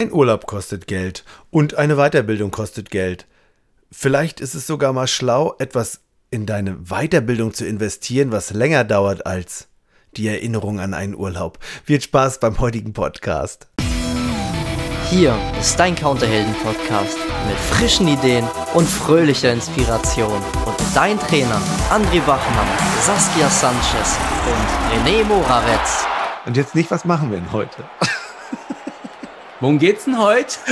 Ein Urlaub kostet Geld und eine Weiterbildung kostet Geld. Vielleicht ist es sogar mal schlau, etwas in deine Weiterbildung zu investieren, was länger dauert als die Erinnerung an einen Urlaub. Viel Spaß beim heutigen Podcast. Hier ist dein Counterhelden-Podcast mit frischen Ideen und fröhlicher Inspiration. Und dein Trainer André Bachmann, Saskia Sanchez und René Moravetz. Und jetzt nicht, was machen wir denn heute? Worum geht's denn heute?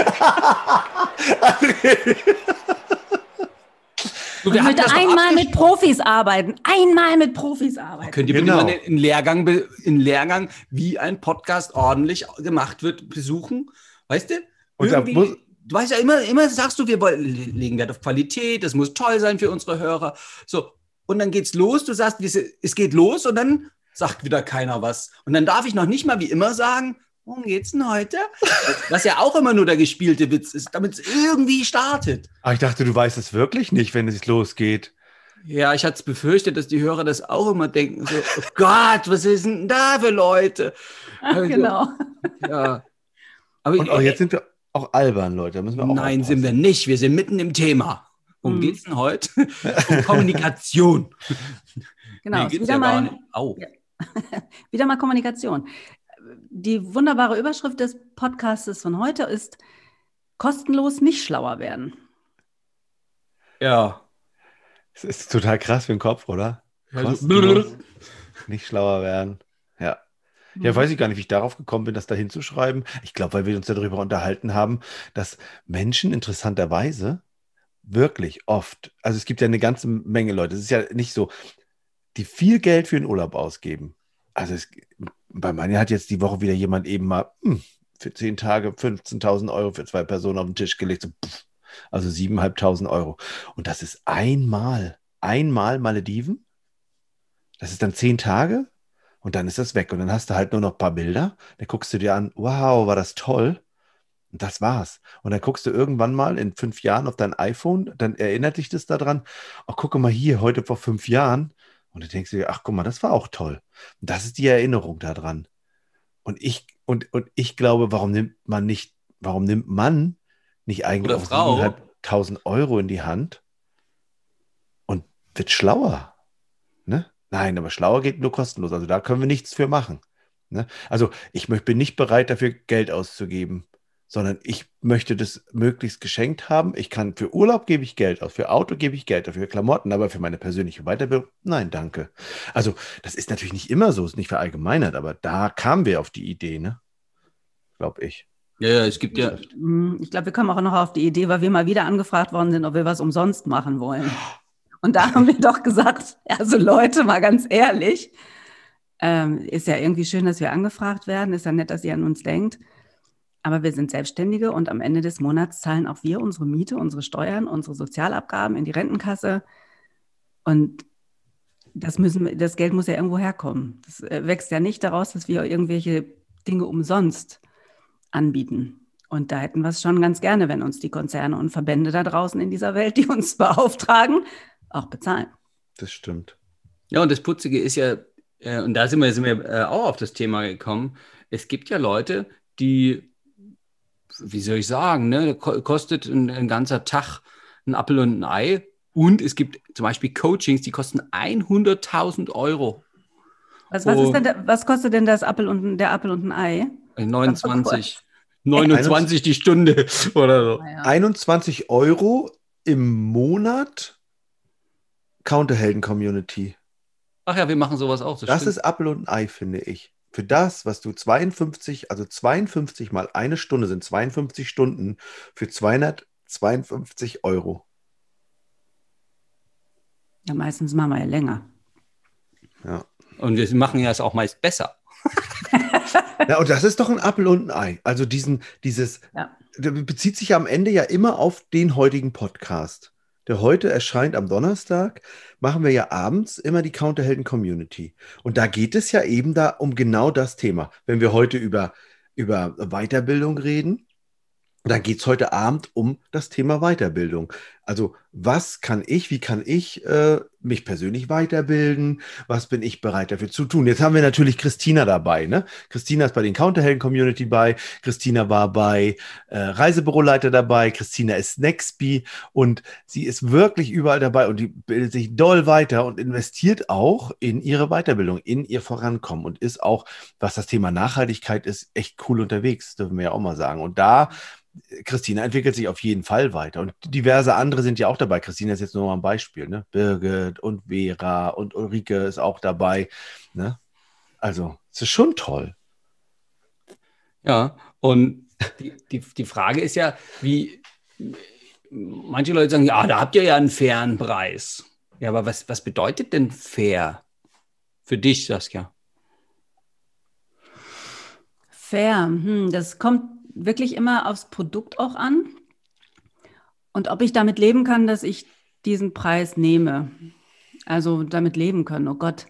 Du, ich möchte einmal mit Profis arbeiten. Einmal mit Profis arbeiten. Könnt ihr genau. bitte mal einen Lehrgang, einen Lehrgang, wie ein Podcast ordentlich gemacht wird, besuchen? Weißt du? Und da muss, du weißt ja immer, immer sagst du, wir legen Wert auf Qualität, das muss toll sein für unsere Hörer. So, und dann geht's los, du sagst, es geht los und dann sagt wieder keiner was. Und dann darf ich noch nicht mal wie immer sagen, worum geht's denn heute? Was ja auch immer nur der gespielte Witz ist, damit es irgendwie startet. Aber ich dachte, du weißt es wirklich nicht, wenn es losgeht. Ja, ich hatte es befürchtet, dass die Hörer das auch immer denken, so, oh Gott, was ist denn da für Leute? Ach, also, genau. Ja. Aber Und auch jetzt sind wir auch albern, Leute. müssen wir auch Nein, aufpassen. sind wir nicht. Wir sind mitten im Thema. Worum hm. geht's denn heute? um Kommunikation. Genau, nee, wieder, mal, ja wieder mal Kommunikation die wunderbare Überschrift des Podcasts von heute ist kostenlos nicht schlauer werden. Ja. Es ist total krass für den Kopf, oder? Also, nicht schlauer werden. Ja. Ja, weiß ich gar nicht, wie ich darauf gekommen bin, das da hinzuschreiben. Ich glaube, weil wir uns darüber unterhalten haben, dass Menschen interessanterweise wirklich oft, also es gibt ja eine ganze Menge Leute, es ist ja nicht so, die viel Geld für den Urlaub ausgeben. Also es, bei mir hat jetzt die Woche wieder jemand eben mal hm, für zehn Tage 15.000 Euro für zwei Personen auf den Tisch gelegt. So, pff, also 7.500 Euro. Und das ist einmal, einmal Malediven. Das ist dann zehn Tage und dann ist das weg. Und dann hast du halt nur noch ein paar Bilder. Dann guckst du dir an, wow, war das toll. Und das war's. Und dann guckst du irgendwann mal in fünf Jahren auf dein iPhone, dann erinnert dich das daran, oh, gucke mal hier, heute vor fünf Jahren, und du denkst dir, ach guck mal, das war auch toll. Und das ist die Erinnerung daran. Und ich, und, und ich glaube, warum nimmt man nicht, warum nimmt man nicht eigentlich Oder Frau 1000 Euro in die Hand und wird schlauer? Ne? Nein, aber schlauer geht nur kostenlos. Also da können wir nichts für machen. Ne? Also ich bin nicht bereit, dafür Geld auszugeben sondern ich möchte das möglichst geschenkt haben. Ich kann für Urlaub gebe ich Geld aus, für Auto gebe ich Geld aus, für Klamotten, aber für meine persönliche Weiterbildung, nein, danke. Also, das ist natürlich nicht immer so, ist nicht verallgemeinert, aber da kamen wir auf die Idee, ne? Glaube ich. Ja, ja, es gibt ja. Hm, ich glaube, wir kommen auch noch auf die Idee, weil wir mal wieder angefragt worden sind, ob wir was umsonst machen wollen. Und da haben wir doch gesagt, also Leute, mal ganz ehrlich, ähm, ist ja irgendwie schön, dass wir angefragt werden, ist ja nett, dass ihr an uns denkt. Aber wir sind Selbstständige und am Ende des Monats zahlen auch wir unsere Miete, unsere Steuern, unsere Sozialabgaben in die Rentenkasse. Und das, müssen, das Geld muss ja irgendwo herkommen. Das äh, wächst ja nicht daraus, dass wir irgendwelche Dinge umsonst anbieten. Und da hätten wir es schon ganz gerne, wenn uns die Konzerne und Verbände da draußen in dieser Welt, die uns beauftragen, auch bezahlen. Das stimmt. Ja, und das Putzige ist ja, äh, und da sind wir, sind wir äh, auch auf das Thema gekommen, es gibt ja Leute, die wie soll ich sagen, ne, kostet ein, ein ganzer Tag ein Apfel und ein Ei. Und es gibt zum Beispiel Coachings, die kosten 100.000 Euro. Was, was, ist denn da, was kostet denn das Apfel und, der Apfel und ein Ei? 29, 29 die Stunde oder so. 21 Euro im Monat Counterhelden-Community. Ach ja, wir machen sowas auch. Das, das ist Apfel und ein Ei, finde ich für das, was du 52, also 52 mal eine Stunde sind 52 Stunden für 252 Euro. Ja, meistens machen wir ja länger. Ja. Und wir machen ja es auch meist besser. ja, und das ist doch ein Apfel und ein Ei. Also diesen, dieses, ja. bezieht sich ja am Ende ja immer auf den heutigen Podcast der heute erscheint am Donnerstag, machen wir ja abends immer die Counterhelden Community. Und da geht es ja eben da um genau das Thema. Wenn wir heute über, über Weiterbildung reden, dann geht es heute Abend um das Thema Weiterbildung. Also was kann ich, wie kann ich äh, mich persönlich weiterbilden? Was bin ich bereit dafür zu tun? Jetzt haben wir natürlich Christina dabei. Ne? Christina ist bei den Counterhelden Community bei. Christina war bei äh, Reisebüroleiter dabei. Christina ist Nextby und sie ist wirklich überall dabei und die bildet sich doll weiter und investiert auch in ihre Weiterbildung, in ihr Vorankommen und ist auch, was das Thema Nachhaltigkeit ist, echt cool unterwegs, dürfen wir ja auch mal sagen. Und da Christina entwickelt sich auf jeden Fall weiter. Und diverse andere sind ja auch dabei. Christina ist jetzt nur mal ein Beispiel. Ne? Birgit und Vera und Ulrike ist auch dabei. Ne? Also, es ist schon toll. Ja, und die, die, die Frage ist ja, wie manche Leute sagen, ja, da habt ihr ja einen fairen Preis. Ja, aber was, was bedeutet denn fair für dich, Saskia? Fair, hm, das kommt wirklich immer aufs Produkt auch an und ob ich damit leben kann, dass ich diesen Preis nehme. Also damit leben können, oh Gott.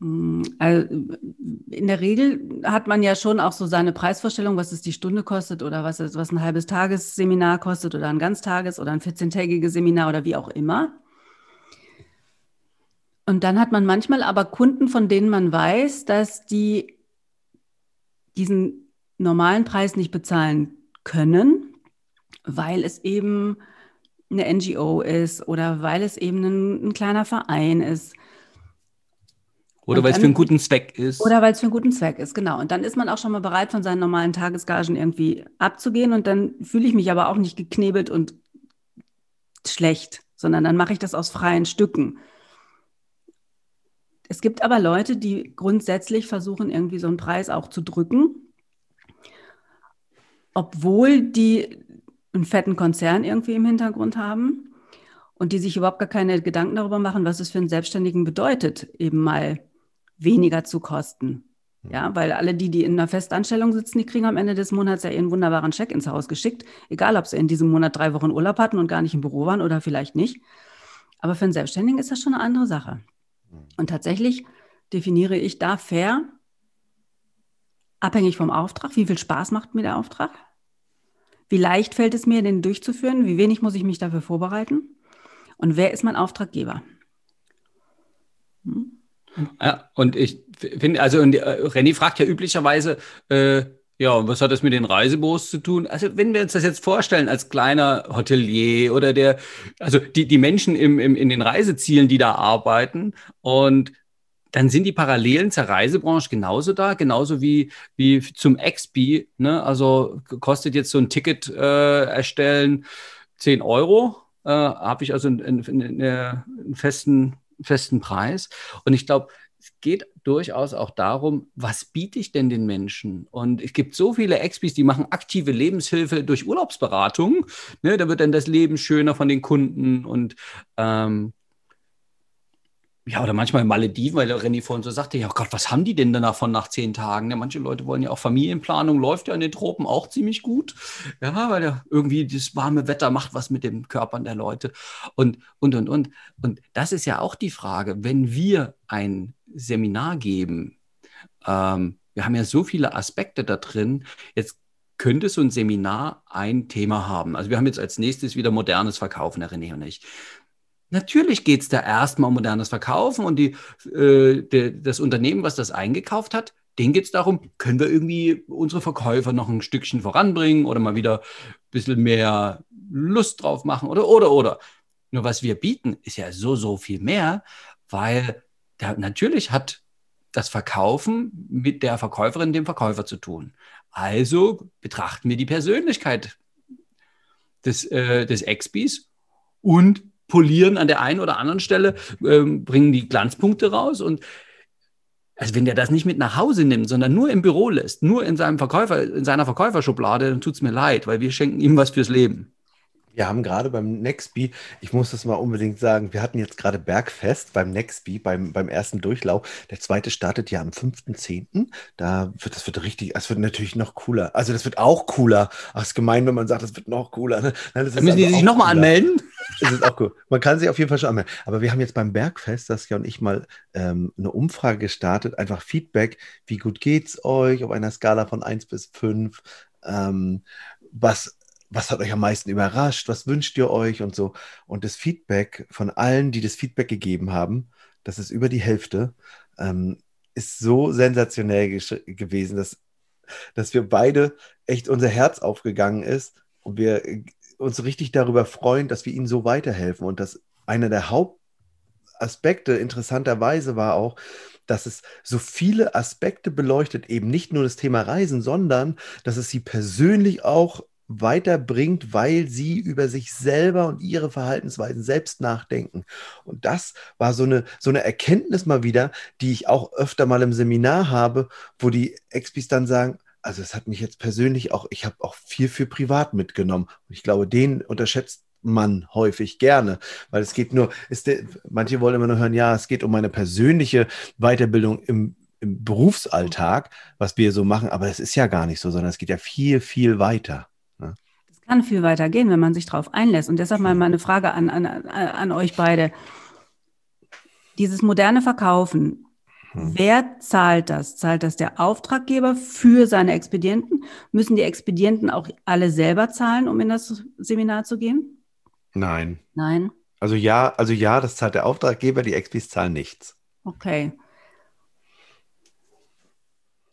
Also in der Regel hat man ja schon auch so seine Preisvorstellung, was es die Stunde kostet oder was, es, was ein halbes Tagesseminar kostet oder ein Ganztages- oder ein 14-tägiges Seminar oder wie auch immer. Und dann hat man manchmal aber Kunden, von denen man weiß, dass die diesen normalen Preis nicht bezahlen können, weil es eben eine NGO ist oder weil es eben ein, ein kleiner Verein ist. Oder weil es für einen guten Zweck ist. Oder weil es für einen guten Zweck ist, genau. Und dann ist man auch schon mal bereit, von seinen normalen Tagesgagen irgendwie abzugehen. Und dann fühle ich mich aber auch nicht geknebelt und schlecht, sondern dann mache ich das aus freien Stücken. Es gibt aber Leute, die grundsätzlich versuchen, irgendwie so einen Preis auch zu drücken obwohl die einen fetten Konzern irgendwie im Hintergrund haben und die sich überhaupt gar keine Gedanken darüber machen, was es für einen Selbstständigen bedeutet, eben mal weniger zu kosten. Hm. Ja, weil alle die, die in einer Festanstellung sitzen, die kriegen am Ende des Monats ja ihren wunderbaren Scheck ins Haus geschickt, egal ob sie in diesem Monat drei Wochen Urlaub hatten und gar nicht im Büro waren oder vielleicht nicht. Aber für einen Selbstständigen ist das schon eine andere Sache. Hm. Und tatsächlich definiere ich da fair, abhängig vom Auftrag, wie viel Spaß macht mir der Auftrag, wie leicht fällt es mir, den durchzuführen? Wie wenig muss ich mich dafür vorbereiten? Und wer ist mein Auftraggeber? Hm? Ja, und ich finde, also und, äh, Renny fragt ja üblicherweise, äh, ja, was hat das mit den Reisebüros zu tun? Also, wenn wir uns das jetzt vorstellen als kleiner Hotelier oder der, also die, die Menschen im, im, in den Reisezielen, die da arbeiten und dann sind die Parallelen zur Reisebranche genauso da, genauso wie, wie zum XP. Ne? Also kostet jetzt so ein Ticket äh, erstellen 10 Euro, äh, habe ich also einen, einen, einen, festen, festen Preis. Und ich glaube, es geht durchaus auch darum, was biete ich denn den Menschen? Und es gibt so viele Expis, die machen aktive Lebenshilfe durch Urlaubsberatung. Ne? Da wird dann das Leben schöner von den Kunden und ähm, ja, oder manchmal in Malediven, weil der René vorhin so sagte, ja Gott, was haben die denn danach von nach zehn Tagen? Ja, manche Leute wollen ja auch Familienplanung, läuft ja in den Tropen auch ziemlich gut. Ja, weil ja irgendwie das warme Wetter macht was mit den Körpern der Leute. Und, und, und, und. Und das ist ja auch die Frage, wenn wir ein Seminar geben, ähm, wir haben ja so viele Aspekte da drin, jetzt könnte so ein Seminar ein Thema haben. Also wir haben jetzt als nächstes wieder modernes Verkaufen, Herr René und ich. Natürlich geht es da erstmal um modernes Verkaufen und die, äh, de, das Unternehmen, was das eingekauft hat, denen geht es darum, können wir irgendwie unsere Verkäufer noch ein Stückchen voranbringen oder mal wieder ein bisschen mehr Lust drauf machen oder, oder, oder. Nur was wir bieten, ist ja so, so viel mehr, weil da, natürlich hat das Verkaufen mit der Verkäuferin, dem Verkäufer zu tun. Also betrachten wir die Persönlichkeit des, äh, des Expis und polieren an der einen oder anderen Stelle, ähm, bringen die Glanzpunkte raus und also wenn der das nicht mit nach Hause nimmt, sondern nur im Büro lässt, nur in seinem Verkäufer, in seiner Verkäuferschublade, dann tut es mir leid, weil wir schenken ihm was fürs Leben. Wir haben gerade beim Nextbee, ich muss das mal unbedingt sagen, wir hatten jetzt gerade Bergfest beim Nextbee, beim, beim ersten Durchlauf. Der zweite startet ja am 5.10. Da wird, das wird richtig, es wird natürlich noch cooler. Also das wird auch cooler. Ach, ist gemein, wenn man sagt, das wird noch cooler. Ne? Nein, müssen also die sich nochmal anmelden? Das ist auch cool. Man kann sich auf jeden Fall schon anmelden. Aber wir haben jetzt beim Bergfest, Saskia und ich mal ähm, eine Umfrage gestartet, einfach Feedback. Wie gut geht's euch auf einer Skala von 1 bis 5? Ähm, was was hat euch am meisten überrascht? Was wünscht ihr euch und so? Und das Feedback von allen, die das Feedback gegeben haben, das ist über die Hälfte, ähm, ist so sensationell gewesen, dass, dass wir beide echt unser Herz aufgegangen ist und wir uns richtig darüber freuen, dass wir ihnen so weiterhelfen. Und dass einer der Hauptaspekte interessanterweise war auch, dass es so viele Aspekte beleuchtet, eben nicht nur das Thema Reisen, sondern dass es sie persönlich auch weiterbringt, weil sie über sich selber und ihre Verhaltensweisen selbst nachdenken. Und das war so eine, so eine Erkenntnis mal wieder, die ich auch öfter mal im Seminar habe, wo die Expis dann sagen, also es hat mich jetzt persönlich auch, ich habe auch viel für privat mitgenommen. Und ich glaube, den unterschätzt man häufig gerne, weil es geht nur, ist der, manche wollen immer nur hören, ja, es geht um meine persönliche Weiterbildung im, im Berufsalltag, was wir so machen, aber es ist ja gar nicht so, sondern es geht ja viel, viel weiter. Ne? Es kann viel weiter gehen, wenn man sich darauf einlässt. Und deshalb mal meine Frage an, an, an euch beide. Dieses moderne Verkaufen, hm. Wer zahlt das? Zahlt das der Auftraggeber für seine Expedienten? Müssen die Expedienten auch alle selber zahlen, um in das Seminar zu gehen? Nein. Nein. Also ja, also ja, das zahlt der Auftraggeber, die Expis zahlen nichts. Okay.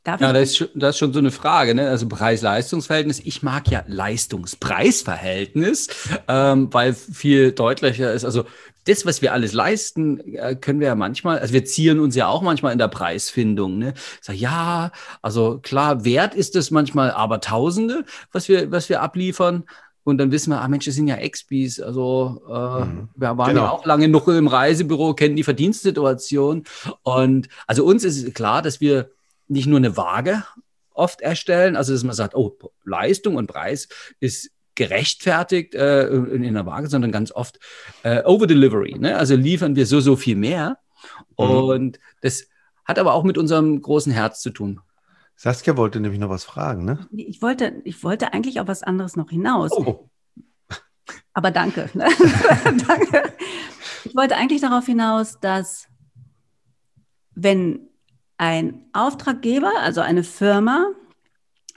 Darf ja, das ist, das ist schon so eine Frage, ne? Also Preis-Leistungs-Verhältnis. Ich mag ja Leistungs-Preis-Verhältnis, ähm, weil viel deutlicher ist. Also das, was wir alles leisten, äh, können wir ja manchmal, also wir zieren uns ja auch manchmal in der Preisfindung. Ne? Sag, ja, also klar, wert ist es manchmal aber Tausende, was wir, was wir abliefern. Und dann wissen wir, ah Mensch, das sind ja Expis. Also äh, mhm. wir waren genau. ja auch lange noch im Reisebüro, kennen die Verdienstsituation. Und also uns ist klar, dass wir nicht nur eine Waage oft erstellen, also dass man sagt, oh, Leistung und Preis ist gerechtfertigt äh, in, in der Waage, sondern ganz oft äh, Over-Delivery. Ne? Also liefern wir so, so viel mehr. Mhm. Und das hat aber auch mit unserem großen Herz zu tun. Saskia wollte nämlich noch was fragen, ne? Ich wollte, ich wollte eigentlich auf was anderes noch hinaus. Oh. Aber danke. Ne? danke. Ich wollte eigentlich darauf hinaus, dass wenn ein Auftraggeber, also eine Firma,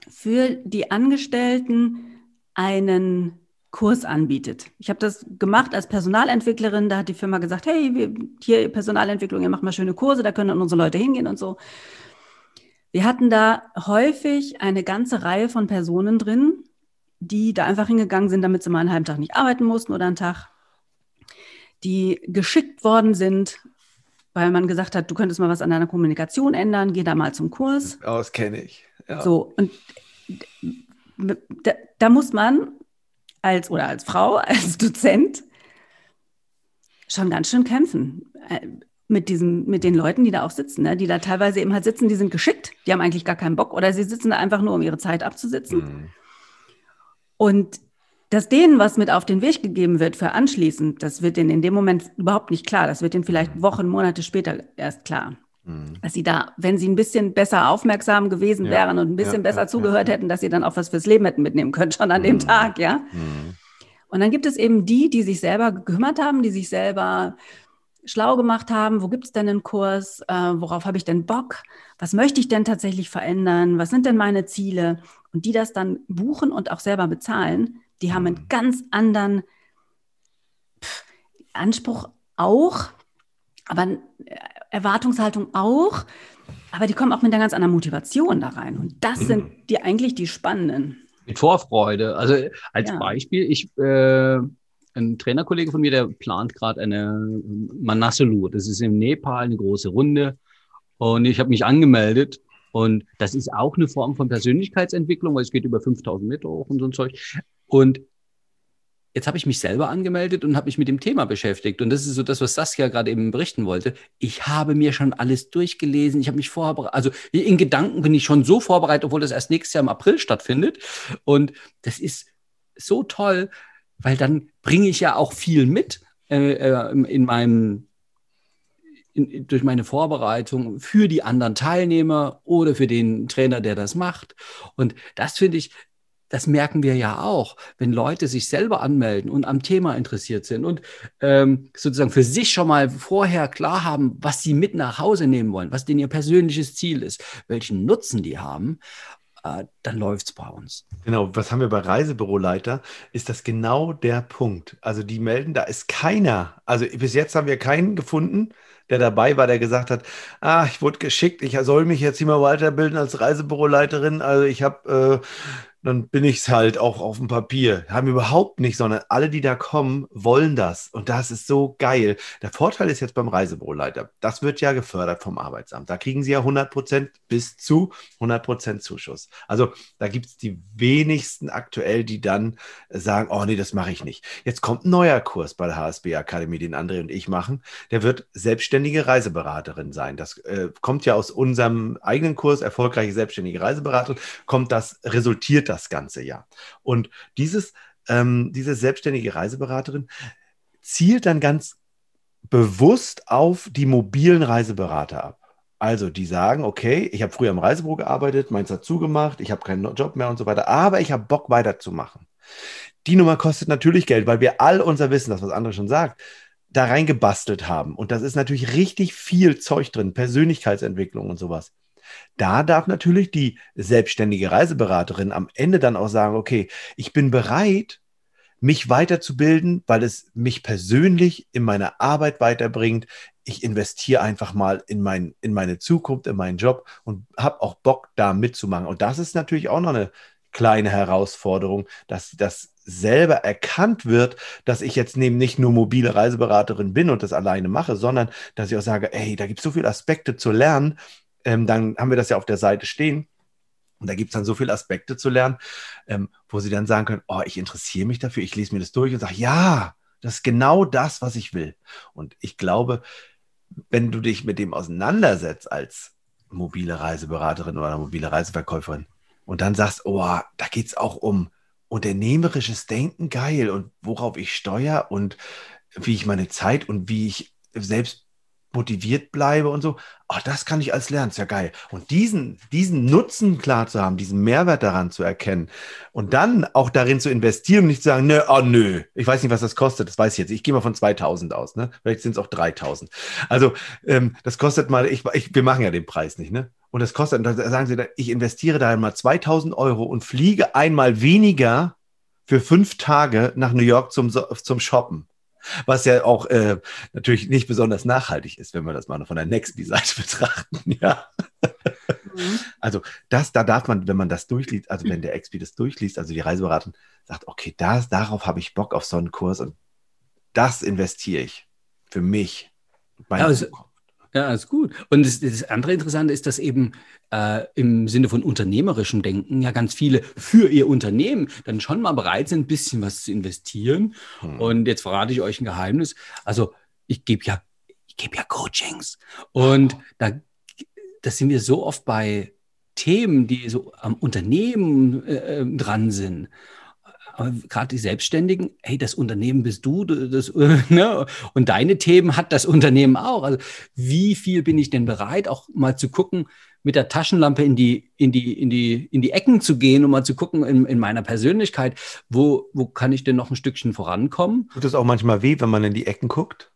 für die Angestellten einen Kurs anbietet. Ich habe das gemacht als Personalentwicklerin. Da hat die Firma gesagt, hey, wir, hier Personalentwicklung, ihr macht mal schöne Kurse, da können dann unsere Leute hingehen und so. Wir hatten da häufig eine ganze Reihe von Personen drin, die da einfach hingegangen sind, damit sie mal einen halben Tag nicht arbeiten mussten oder einen Tag, die geschickt worden sind, weil man gesagt hat, du könntest mal was an deiner Kommunikation ändern, geh da mal zum Kurs. Das kenne ich. Ja. So, und da, da muss man als oder als Frau, als Dozent schon ganz schön kämpfen äh, mit diesen, mit den Leuten, die da auch sitzen, ne? die da teilweise eben halt sitzen, die sind geschickt, die haben eigentlich gar keinen Bock oder sie sitzen da einfach nur, um ihre Zeit abzusitzen. Mhm. Und dass denen was mit auf den Weg gegeben wird für anschließend, das wird denen in dem Moment überhaupt nicht klar. Das wird denen vielleicht mhm. Wochen, Monate später erst klar. Mhm. Dass sie da, wenn sie ein bisschen besser aufmerksam gewesen ja. wären und ein bisschen ja, besser ja, zugehört hätten, dass sie dann auch was fürs Leben hätten mitnehmen können, schon an dem mhm. Tag, ja. Mhm. Und dann gibt es eben die, die sich selber gekümmert haben, die sich selber schlau gemacht haben, wo gibt es denn einen Kurs, äh, worauf habe ich denn Bock, was möchte ich denn tatsächlich verändern, was sind denn meine Ziele und die das dann buchen und auch selber bezahlen, die haben einen ganz anderen Anspruch auch, aber äh, Erwartungshaltung auch, aber die kommen auch mit einer ganz anderen Motivation da rein. Und das sind mhm. die eigentlich die spannenden. Mit Vorfreude. Also als ja. Beispiel, ich, äh, ein Trainerkollege von mir, der plant gerade eine Manasulu. Das ist im Nepal eine große Runde. Und ich habe mich angemeldet. Und das ist auch eine Form von Persönlichkeitsentwicklung, weil es geht über 5000 Meter hoch und so ein Zeug. Und jetzt habe ich mich selber angemeldet und habe mich mit dem Thema beschäftigt. Und das ist so das, was Saskia gerade eben berichten wollte. Ich habe mir schon alles durchgelesen. Ich habe mich vorbereitet. Also in Gedanken bin ich schon so vorbereitet, obwohl das erst nächstes Jahr im April stattfindet. Und das ist so toll, weil dann bringe ich ja auch viel mit äh, äh in meinem in, durch meine Vorbereitung für die anderen Teilnehmer oder für den Trainer, der das macht. Und das finde ich das merken wir ja auch, wenn Leute sich selber anmelden und am Thema interessiert sind und ähm, sozusagen für sich schon mal vorher klar haben, was sie mit nach Hause nehmen wollen, was denn ihr persönliches Ziel ist, welchen Nutzen die haben. äh, dann läuft es bei uns. Genau, was haben wir bei Reisebüroleiter? Ist das genau der Punkt. Also die melden, da ist keiner, also bis jetzt haben wir keinen gefunden, der dabei war, der gesagt hat, ah, ich wurde geschickt, ich soll mich jetzt hier mal weiterbilden als Reisebüroleiterin. Also ich habe äh, dann bin ich es halt auch auf dem Papier. Haben überhaupt nicht, sondern alle, die da kommen, wollen das. Und das ist so geil. Der Vorteil ist jetzt beim Reisebüroleiter, das wird ja gefördert vom Arbeitsamt. Da kriegen sie ja 100 Prozent bis zu 100 Prozent Zuschuss. Also da gibt es die wenigsten aktuell, die dann sagen, oh nee, das mache ich nicht. Jetzt kommt ein neuer Kurs bei der HSB Akademie, den André und ich machen. Der wird selbstständige Reiseberaterin sein. Das äh, kommt ja aus unserem eigenen Kurs, erfolgreiche selbstständige Reiseberaterin, kommt das resultiert das ganze Jahr. Und dieses, ähm, diese selbstständige Reiseberaterin zielt dann ganz bewusst auf die mobilen Reiseberater ab. Also die sagen, okay, ich habe früher im Reisebüro gearbeitet, meins hat zugemacht, ich habe keinen Job mehr und so weiter, aber ich habe Bock weiterzumachen. Die Nummer kostet natürlich Geld, weil wir all unser Wissen, das was andere schon sagt, da reingebastelt haben. Und das ist natürlich richtig viel Zeug drin, Persönlichkeitsentwicklung und sowas. Da darf natürlich die selbstständige Reiseberaterin am Ende dann auch sagen, okay, ich bin bereit, mich weiterzubilden, weil es mich persönlich in meiner Arbeit weiterbringt. Ich investiere einfach mal in, mein, in meine Zukunft, in meinen Job und habe auch Bock, da mitzumachen. Und das ist natürlich auch noch eine kleine Herausforderung, dass das selber erkannt wird, dass ich jetzt neben nicht nur mobile Reiseberaterin bin und das alleine mache, sondern dass ich auch sage, ey, da gibt es so viele Aspekte zu lernen, ähm, dann haben wir das ja auf der Seite stehen. Und da gibt es dann so viele Aspekte zu lernen, ähm, wo sie dann sagen können, oh, ich interessiere mich dafür, ich lese mir das durch und sage, ja, das ist genau das, was ich will. Und ich glaube, wenn du dich mit dem auseinandersetzt als mobile Reiseberaterin oder mobile Reiseverkäuferin und dann sagst, oh, da geht es auch um unternehmerisches Denken, geil, und worauf ich steuere und wie ich meine Zeit und wie ich selbst motiviert bleibe und so. Ach, das kann ich als lernen, ist ja geil. Und diesen, diesen Nutzen klar zu haben, diesen Mehrwert daran zu erkennen und dann auch darin zu investieren und nicht zu sagen, nö, oh nö, ich weiß nicht, was das kostet, das weiß ich jetzt. Ich gehe mal von 2000 aus, ne? Vielleicht sind es auch 3000. Also, ähm, das kostet mal, ich, ich, wir machen ja den Preis nicht, ne? Und das kostet, da sagen sie, ich investiere da mal 2000 Euro und fliege einmal weniger für fünf Tage nach New York zum, zum Shoppen. Was ja auch äh, natürlich nicht besonders nachhaltig ist, wenn wir das mal von der Nextby-Seite betrachten. Ja. Mhm. Also das, da darf man, wenn man das durchliest, also wenn der XP das durchliest, also die Reiseberatung sagt, okay, das, darauf habe ich Bock auf so einen Kurs und das investiere ich für mich. Ja, also, ja, ist gut. Und das, das andere Interessante ist, dass eben äh, im Sinne von unternehmerischem Denken ja ganz viele für ihr Unternehmen dann schon mal bereit sind, ein bisschen was zu investieren. Hm. Und jetzt verrate ich euch ein Geheimnis. Also ich gebe ja, ich gebe ja Coachings. Und oh. da, da sind wir so oft bei Themen, die so am Unternehmen äh, äh dran sind gerade die Selbstständigen, hey, das Unternehmen bist du, das, ne? und deine Themen hat das Unternehmen auch. Also wie viel bin ich denn bereit, auch mal zu gucken, mit der Taschenlampe in die, in die, in die, in die Ecken zu gehen und mal zu gucken in, in meiner Persönlichkeit, wo, wo kann ich denn noch ein Stückchen vorankommen? Tut es auch manchmal weh, wenn man in die Ecken guckt?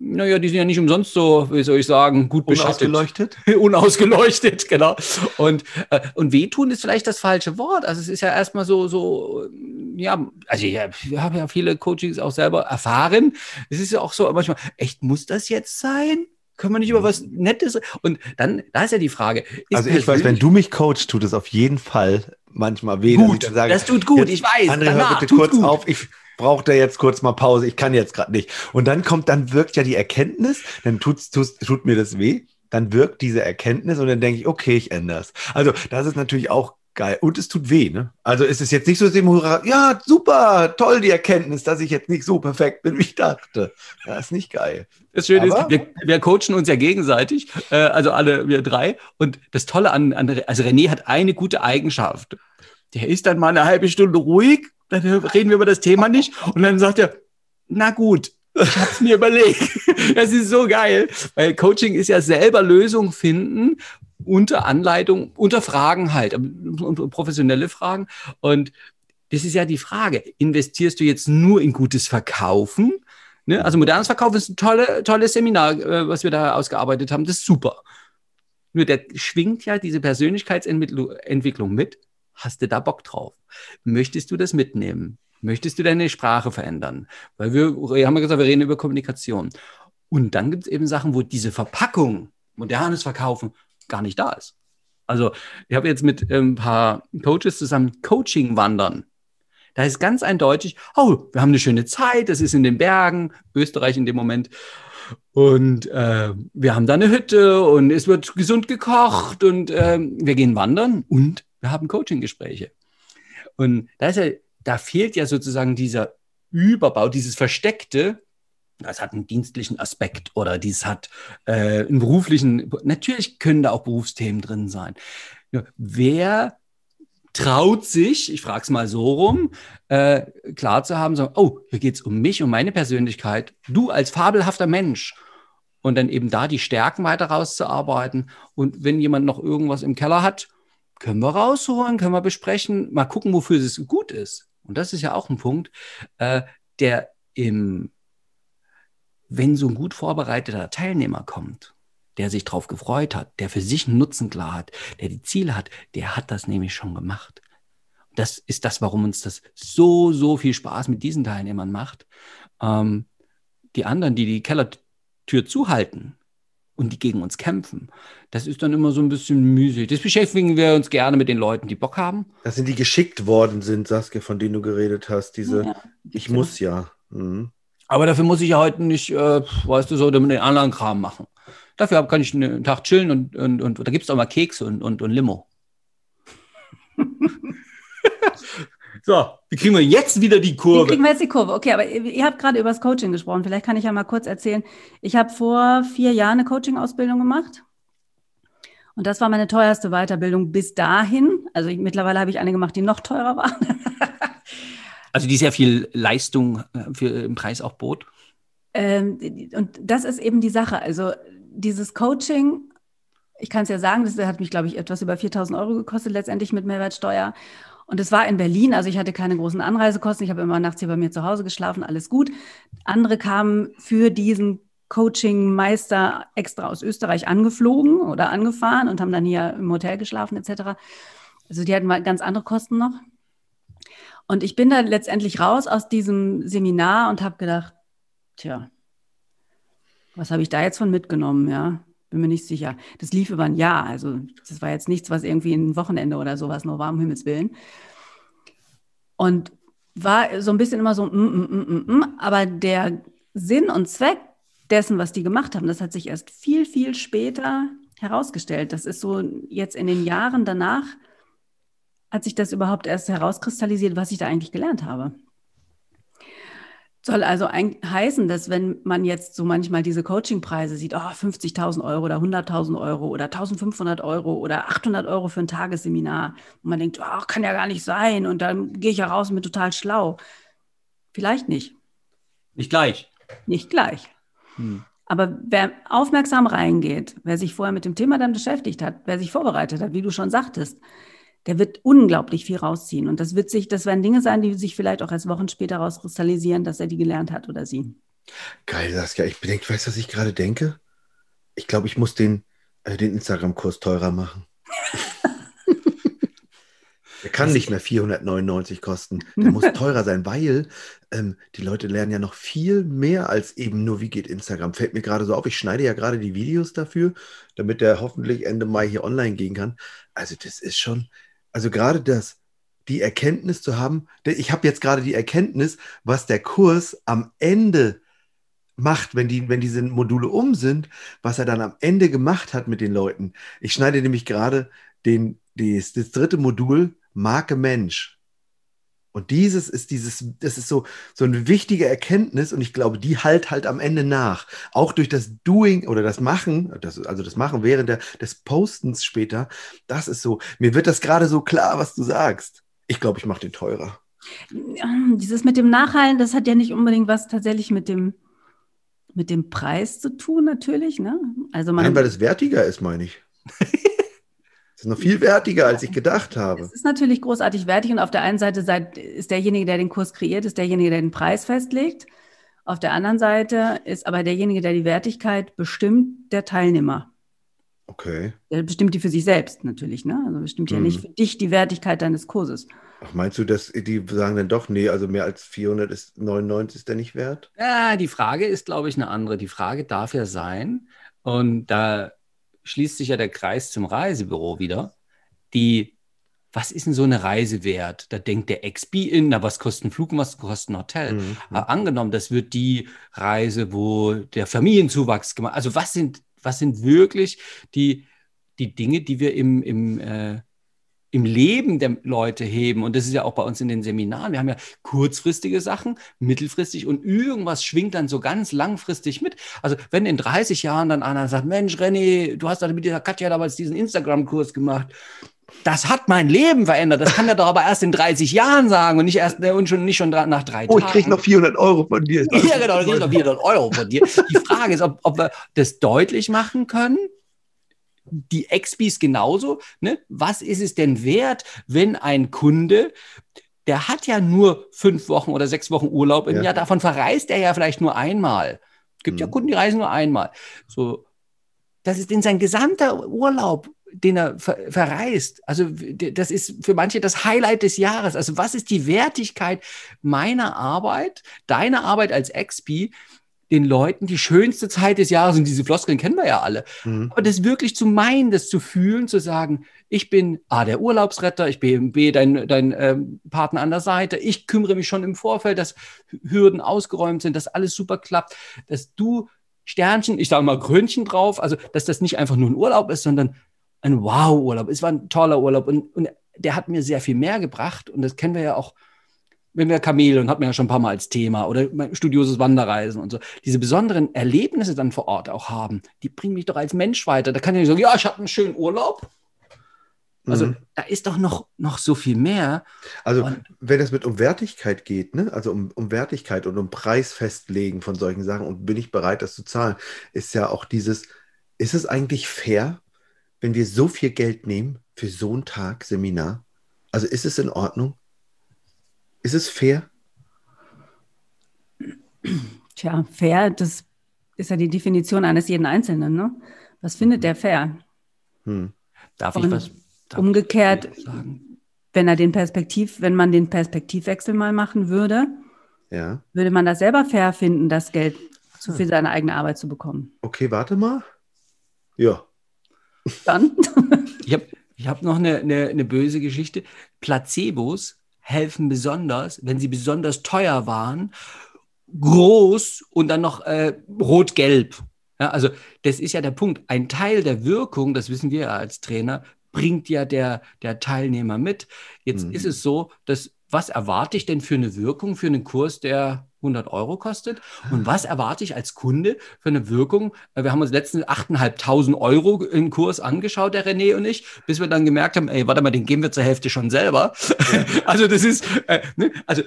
Naja, die sind ja nicht umsonst so, wie soll ich sagen, gut beschattet. Unausgeleuchtet? Unausgeleuchtet, genau. Und, äh, und wehtun ist vielleicht das falsche Wort. Also es ist ja erstmal so, so, ja, also ich, ich habe ja viele Coachings auch selber erfahren. Es ist ja auch so manchmal, echt, muss das jetzt sein? Können wir nicht über was Nettes? Und dann, da ist ja die Frage. Also ich weiß, wenn du mich coachst, tut es auf jeden Fall manchmal weh. Gut, sage, das tut gut, ich weiß. André, hör bitte kurz gut. auf. Ich, braucht er jetzt kurz mal Pause, ich kann jetzt gerade nicht. Und dann kommt, dann wirkt ja die Erkenntnis, dann tut's, tut's, tut mir das weh, dann wirkt diese Erkenntnis und dann denke ich, okay, ich ändere es. Also das ist natürlich auch geil. Und es tut weh, ne? Also ist es jetzt nicht so, ja, super, toll die Erkenntnis, dass ich jetzt nicht so perfekt bin, wie ich dachte. Das ist nicht geil. Das Schöne ist, wir, wir, coachen uns ja gegenseitig, äh, also alle, wir drei. Und das Tolle an, an, also René hat eine gute Eigenschaft. Der ist dann mal eine halbe Stunde ruhig dann reden wir über das Thema nicht. Und dann sagt er, na gut, ich habe es mir überlegt. Das ist so geil, weil Coaching ist ja selber Lösung finden unter Anleitung, unter Fragen halt, professionelle Fragen. Und das ist ja die Frage, investierst du jetzt nur in gutes Verkaufen? Ne? Also modernes Verkaufen ist ein tolle, tolles Seminar, äh, was wir da ausgearbeitet haben. Das ist super. Nur der schwingt ja diese Persönlichkeitsentwicklung mit. Hast du da Bock drauf? Möchtest du das mitnehmen? Möchtest du deine Sprache verändern? Weil wir, wir haben ja gesagt, wir reden über Kommunikation. Und dann gibt es eben Sachen, wo diese Verpackung, modernes Verkaufen, gar nicht da ist. Also ich habe jetzt mit ein paar Coaches zusammen Coaching wandern. Da ist ganz eindeutig, oh, wir haben eine schöne Zeit, das ist in den Bergen, Österreich in dem Moment. Und äh, wir haben da eine Hütte und es wird gesund gekocht und äh, wir gehen wandern und wir haben Coaching-Gespräche. Und da, ja, da fehlt ja sozusagen dieser Überbau, dieses Versteckte, das hat einen dienstlichen Aspekt oder dies hat äh, einen beruflichen, natürlich können da auch Berufsthemen drin sein. Ja, wer traut sich, ich frage es mal so rum, äh, klar zu haben, so, oh, hier geht es um mich, um meine Persönlichkeit, du als fabelhafter Mensch. Und dann eben da die Stärken weiter rauszuarbeiten. Und wenn jemand noch irgendwas im Keller hat, können wir rausholen, können wir besprechen, mal gucken, wofür es gut ist. Und das ist ja auch ein Punkt, äh, der im, wenn so ein gut vorbereiteter Teilnehmer kommt, der sich darauf gefreut hat, der für sich einen Nutzen klar hat, der die Ziele hat, der hat das nämlich schon gemacht. Das ist das, warum uns das so, so viel Spaß mit diesen Teilnehmern macht. Ähm, die anderen, die die Kellertür zuhalten und die gegen uns kämpfen, das ist dann immer so ein bisschen müßig. Das beschäftigen wir uns gerne mit den Leuten, die Bock haben. Das sind die geschickt worden sind, Saskia, von denen du geredet hast. Diese, ja, ich muss ja. Mhm. Aber dafür muss ich ja heute nicht, äh, weißt du, so den anderen Kram machen. Dafür kann ich einen Tag chillen und, und, und, da gibt es auch mal Kekse und, und, und Limo. so, wie kriegen wir jetzt wieder die Kurve? Wie kriegen wir jetzt die Kurve? Okay, aber ihr habt gerade über das Coaching gesprochen. Vielleicht kann ich ja mal kurz erzählen. Ich habe vor vier Jahren eine Coaching-Ausbildung gemacht. Und das war meine teuerste Weiterbildung bis dahin. Also ich, mittlerweile habe ich eine gemacht, die noch teurer war. also die sehr viel Leistung äh, für, im Preis auch bot. Ähm, und das ist eben die Sache. Also dieses Coaching, ich kann es ja sagen, das hat mich, glaube ich, etwas über 4000 Euro gekostet, letztendlich mit Mehrwertsteuer. Und es war in Berlin, also ich hatte keine großen Anreisekosten. Ich habe immer nachts hier bei mir zu Hause geschlafen, alles gut. Andere kamen für diesen Coaching-Meister extra aus Österreich angeflogen oder angefahren und haben dann hier im Hotel geschlafen, etc. Also die hatten mal ganz andere Kosten noch. Und ich bin dann letztendlich raus aus diesem Seminar und habe gedacht, tja, was habe ich da jetzt von mitgenommen, ja? Bin mir nicht sicher. Das lief über ein Jahr. Also, das war jetzt nichts, was irgendwie ein Wochenende oder sowas nur war, um Himmels Willen. Und war so ein bisschen immer so, mm, mm, mm, mm, mm. aber der Sinn und Zweck dessen, was die gemacht haben, das hat sich erst viel, viel später herausgestellt. Das ist so jetzt in den Jahren danach, hat sich das überhaupt erst herauskristallisiert, was ich da eigentlich gelernt habe. Soll also heißen, dass wenn man jetzt so manchmal diese Coachingpreise sieht, oh, 50.000 Euro oder 100.000 Euro oder 1.500 Euro oder 800 Euro für ein Tagesseminar und man denkt, oh, kann ja gar nicht sein und dann gehe ich ja raus und bin total schlau. Vielleicht nicht. Nicht gleich. Nicht gleich. Hm. Aber wer aufmerksam reingeht, wer sich vorher mit dem Thema dann beschäftigt hat, wer sich vorbereitet hat, wie du schon sagtest, der wird unglaublich viel rausziehen. Und das wird sich, das werden Dinge sein, die sich vielleicht auch erst Wochen später rauskristallisieren, dass er die gelernt hat oder sie. Geil, Saskia. Ich bedenke, weißt du, was ich gerade denke? Ich glaube, ich muss den, äh, den Instagram-Kurs teurer machen. Der kann nicht mehr 499 kosten. Der muss teurer sein, weil ähm, die Leute lernen ja noch viel mehr als eben nur, wie geht Instagram. Fällt mir gerade so auf. Ich schneide ja gerade die Videos dafür, damit der hoffentlich Ende Mai hier online gehen kann. Also, das ist schon, also gerade das, die Erkenntnis zu haben, ich habe jetzt gerade die Erkenntnis, was der Kurs am Ende macht, wenn, die, wenn diese Module um sind, was er dann am Ende gemacht hat mit den Leuten. Ich schneide nämlich gerade den, das, das dritte Modul Marke Mensch. Und dieses ist dieses, das ist so, so eine wichtige Erkenntnis und ich glaube, die halt halt am Ende nach. Auch durch das Doing oder das Machen, das, also das Machen während der, des Postens später, das ist so, mir wird das gerade so klar, was du sagst. Ich glaube, ich mache den teurer. Dieses mit dem Nachhallen, das hat ja nicht unbedingt was tatsächlich mit dem, mit dem Preis zu tun, natürlich. Ne? Also man, Nein, weil es wertiger ist, meine ich. Das ist noch viel wertiger, als ich gedacht habe. Es ist natürlich großartig wertig und auf der einen Seite ist derjenige, der den Kurs kreiert, ist derjenige, der den Preis festlegt. Auf der anderen Seite ist aber derjenige, der die Wertigkeit bestimmt, der Teilnehmer. Okay. Der bestimmt die für sich selbst natürlich, ne? Also bestimmt ja nicht mhm. für dich die Wertigkeit deines Kurses. Ach, meinst du, dass die sagen dann doch, nee, also mehr als 499 ist der nicht wert? Ja, die Frage ist, glaube ich, eine andere. Die Frage darf ja sein, und da schließt sich ja der Kreis zum Reisebüro wieder, die was ist denn so eine Reise wert? Da denkt der XB in, na, was kostet ein Flug und was kostet ein Hotel? Mhm. Aber angenommen, das wird die Reise, wo der Familienzuwachs gemacht Also was sind, was sind wirklich die, die Dinge, die wir im, im, äh, im Leben der Leute heben? Und das ist ja auch bei uns in den Seminaren. Wir haben ja kurzfristige Sachen, mittelfristig und irgendwas schwingt dann so ganz langfristig mit. Also wenn in 30 Jahren dann einer sagt, Mensch, René, du hast da mit dieser Katja damals diesen Instagram-Kurs gemacht das hat mein Leben verändert. Das kann er doch aber erst in 30 Jahren sagen und nicht erst äh, und schon nicht schon nach drei Tagen. Oh, ich kriege noch 400 Euro von dir. Ja, genau, ich kriege noch 400 Euro von dir. Die Frage ist, ob, ob wir das deutlich machen können. Die Expis genauso. Ne? Was ist es denn wert, wenn ein Kunde der hat ja nur fünf Wochen oder sechs Wochen Urlaub im ja. Jahr. Davon verreist er ja vielleicht nur einmal. Es gibt mhm. ja Kunden, die reisen nur einmal. So, das ist in sein gesamter Urlaub den er ver verreist. Also das ist für manche das Highlight des Jahres. Also was ist die Wertigkeit meiner Arbeit, deiner Arbeit als XP, den Leuten die schönste Zeit des Jahres, und diese Floskeln kennen wir ja alle, mhm. aber das wirklich zu meinen, das zu fühlen, zu sagen, ich bin A, der Urlaubsretter, ich bin B, dein, dein ähm, Partner an der Seite, ich kümmere mich schon im Vorfeld, dass Hürden ausgeräumt sind, dass alles super klappt, dass du Sternchen, ich sage mal Krönchen drauf, also dass das nicht einfach nur ein Urlaub ist, sondern ein Wow-Urlaub. Es war ein toller Urlaub und, und der hat mir sehr viel mehr gebracht. Und das kennen wir ja auch, wenn wir Kamele und hatten wir ja schon ein paar Mal als Thema oder studioses Wanderreisen und so. Diese besonderen Erlebnisse dann vor Ort auch haben, die bringen mich doch als Mensch weiter. Da kann ich nicht sagen, ja, ich hatte einen schönen Urlaub. Also mhm. da ist doch noch, noch so viel mehr. Also und, wenn es mit um Wertigkeit geht, ne? also um, um Wertigkeit und um Preis festlegen von solchen Sachen und bin ich bereit, das zu zahlen, ist ja auch dieses, ist es eigentlich fair, wenn wir so viel Geld nehmen für so einen Tag Seminar? Also ist es in Ordnung? Ist es fair? Tja, fair, das ist ja die Definition eines jeden Einzelnen. Ne? Was findet der fair? Hm. Darf Und ich was? Darf umgekehrt, ich sagen? wenn er den Perspektiv, wenn man den Perspektivwechsel mal machen würde, ja. würde man das selber fair finden, das Geld zu für seine eigene Arbeit zu bekommen. Okay, warte mal. Ja, dann. ich habe ich hab noch eine, eine, eine böse Geschichte. Placebos helfen besonders, wenn sie besonders teuer waren, groß und dann noch äh, rot-gelb. Ja, also das ist ja der Punkt. Ein Teil der Wirkung, das wissen wir ja als Trainer, bringt ja der, der Teilnehmer mit. Jetzt mhm. ist es so, dass was erwarte ich denn für eine Wirkung für einen Kurs, der 100 Euro kostet. Und was erwarte ich als Kunde für eine Wirkung? Äh, wir haben uns letzten 8.500 Euro im Kurs angeschaut, der René und ich, bis wir dann gemerkt haben, ey, warte mal, den geben wir zur Hälfte schon selber. Ja. also das ist, äh, ne? also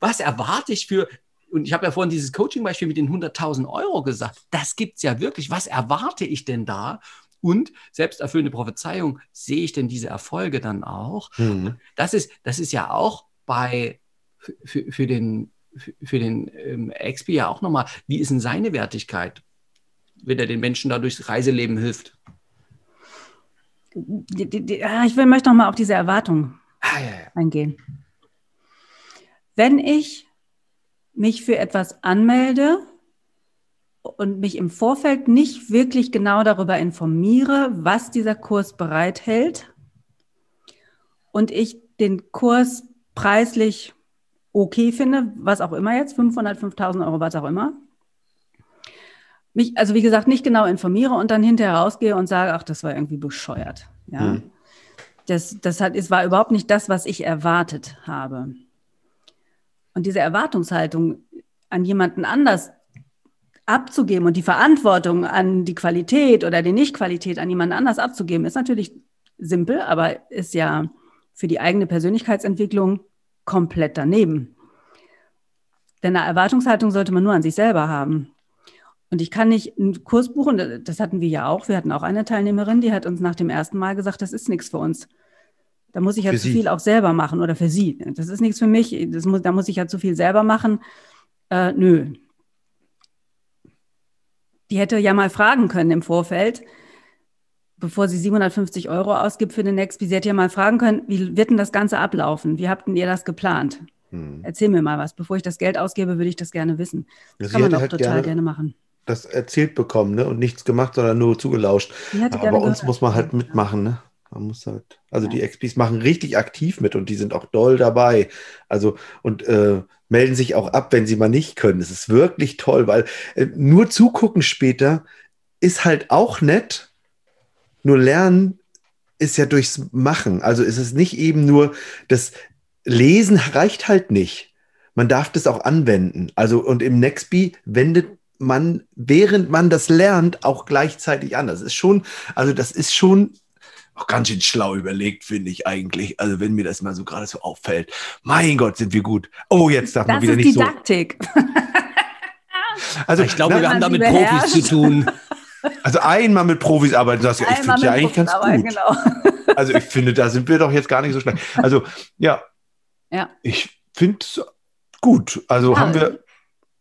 was erwarte ich für, und ich habe ja vorhin dieses Coaching-Beispiel mit den 100.000 Euro gesagt, das gibt es ja wirklich. Was erwarte ich denn da? Und selbsterfüllende Prophezeiung, sehe ich denn diese Erfolge dann auch? Mhm. Das, ist, das ist ja auch bei für, für den für den ähm, Expi ja auch nochmal, wie ist denn seine Wertigkeit, wenn er den Menschen da durchs Reiseleben hilft? Die, die, die, ah, ich will, möchte nochmal auf diese Erwartung ah, ja, ja. eingehen. Wenn ich mich für etwas anmelde und mich im Vorfeld nicht wirklich genau darüber informiere, was dieser Kurs bereithält und ich den Kurs preislich okay finde, was auch immer jetzt, 500, 5000 Euro, was auch immer. Mich, also wie gesagt, nicht genau informiere und dann hinterher rausgehe und sage, ach, das war irgendwie bescheuert. Ja. Hm. Das, das hat, es war überhaupt nicht das, was ich erwartet habe. Und diese Erwartungshaltung an jemanden anders abzugeben und die Verantwortung an die Qualität oder die Nichtqualität an jemanden anders abzugeben, ist natürlich simpel, aber ist ja für die eigene Persönlichkeitsentwicklung komplett daneben. Denn eine Erwartungshaltung sollte man nur an sich selber haben. Und ich kann nicht einen Kurs buchen, das hatten wir ja auch. Wir hatten auch eine Teilnehmerin, die hat uns nach dem ersten Mal gesagt, das ist nichts für uns. Da muss ich ja für zu Sie. viel auch selber machen oder für sie. Das ist nichts für mich. Das muss, da muss ich ja zu viel selber machen. Äh, nö. Die hätte ja mal fragen können im Vorfeld, bevor sie 750 Euro ausgibt für den Nextby, sie hätte ja mal fragen können, wie wird denn das Ganze ablaufen? Wie habt denn ihr das geplant? Hm. Erzähl mir mal was. Bevor ich das Geld ausgebe, würde ich das gerne wissen. Das kann man doch halt total gerne, gerne, machen. Das erzählt bekommen ne? und nichts gemacht, sondern nur zugelauscht. Aber bei uns muss man halt mitmachen. Ne? Man muss halt, also ja. die XPs machen richtig aktiv mit und die sind auch doll dabei. Also und äh, melden sich auch ab, wenn sie mal nicht können. Es ist wirklich toll, weil äh, nur zugucken später ist halt auch nett. Nur lernen ist ja durchs Machen. Also ist es nicht eben nur das Lesen reicht halt nicht. Man darf das auch anwenden. Also und im Nextbee wendet man, während man das lernt, auch gleichzeitig an. Das ist schon, also das ist schon auch ganz schön schlau überlegt, finde ich eigentlich. Also wenn mir das mal so gerade so auffällt. Mein Gott, sind wir gut. Oh, jetzt darf das man wieder nicht Didaktik. so. also ich glaube, wir haben da mit Profis zu tun. Also einmal mit Profis arbeiten, das ich finde ja eigentlich ganz gut. Genau. Also ich finde, da sind wir doch jetzt gar nicht so schlecht. Also ja, ja. ich finde es gut. Also ja, haben wir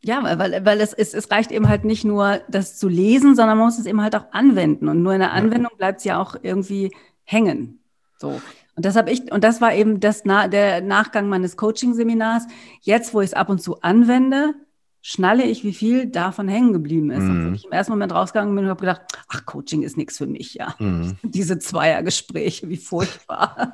ja, weil, weil es, ist, es reicht eben halt nicht nur, das zu lesen, sondern man muss es eben halt auch anwenden. Und nur in der Anwendung bleibt es ja auch irgendwie hängen. So. Und das habe ich, und das war eben das, der Nachgang meines Coaching-Seminars. Jetzt, wo ich es ab und zu anwende, schnalle ich, wie viel davon hängen geblieben ist. Mhm. Und ich im ersten Moment rausgegangen bin und habe gedacht, ach, Coaching ist nichts für mich, ja. Mhm. Diese Zweiergespräche, wie furchtbar.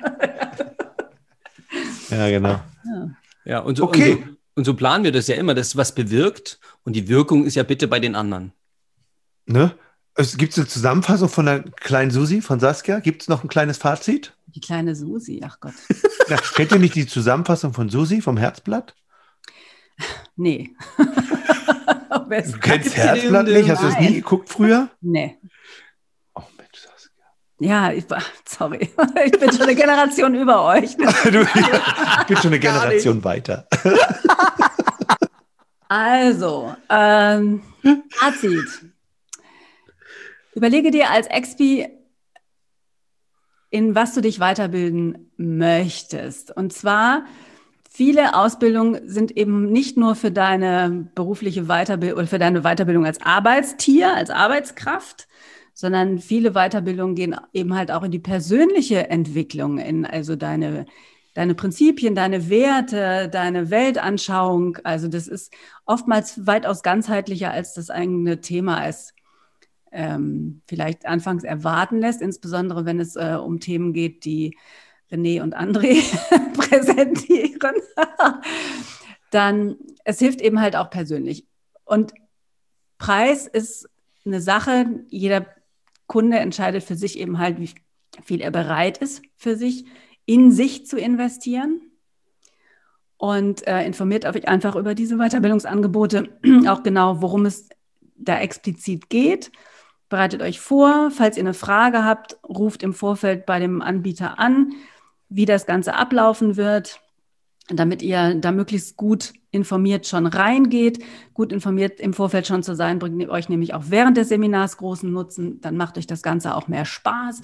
ja, genau. Ja, ja und so, okay. Und so, und so planen wir das ja immer, dass was bewirkt und die Wirkung ist ja bitte bei den anderen. Ne? Gibt es eine Zusammenfassung von der kleinen Susi, von Saskia? Gibt es noch ein kleines Fazit? Die kleine Susi, ach Gott. Ja, kennt ihr nicht die Zusammenfassung von Susi vom Herzblatt? Nee. du kennst Herzblatt nicht? Hast du das nie geguckt früher? Nee. Ja, ich, sorry. Ich bin schon eine Generation über euch. du, ich bin schon eine Generation weiter. Also, ähm, Fazit. Überlege dir als Expi, in was du dich weiterbilden möchtest. Und zwar, viele Ausbildungen sind eben nicht nur für deine berufliche Weiterbildung oder für deine Weiterbildung als Arbeitstier, als Arbeitskraft, sondern viele Weiterbildungen gehen eben halt auch in die persönliche Entwicklung, in also deine, deine Prinzipien, deine Werte, deine Weltanschauung. Also das ist oftmals weitaus ganzheitlicher, als das eigene Thema es ähm, vielleicht anfangs erwarten lässt, insbesondere wenn es äh, um Themen geht, die René und André präsentieren. Dann, es hilft eben halt auch persönlich. Und Preis ist eine Sache, jeder Kunde entscheidet für sich eben halt, wie viel er bereit ist, für sich in sich zu investieren und äh, informiert euch einfach über diese Weiterbildungsangebote, auch genau, worum es da explizit geht. Bereitet euch vor, falls ihr eine Frage habt, ruft im Vorfeld bei dem Anbieter an, wie das Ganze ablaufen wird damit ihr da möglichst gut informiert schon reingeht. Gut informiert im Vorfeld schon zu sein, bringt euch nämlich auch während des Seminars großen Nutzen. Dann macht euch das Ganze auch mehr Spaß.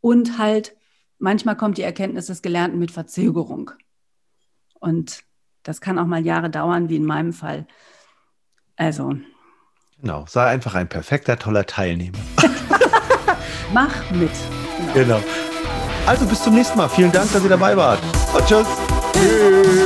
Und halt, manchmal kommt die Erkenntnis des Gelernten mit Verzögerung. Und das kann auch mal Jahre dauern, wie in meinem Fall. Also. Genau, sei einfach ein perfekter, toller Teilnehmer. Mach mit. Genau. genau. Also bis zum nächsten Mal. Vielen Dank, dass ihr dabei wart. Und tschüss. Tschüss.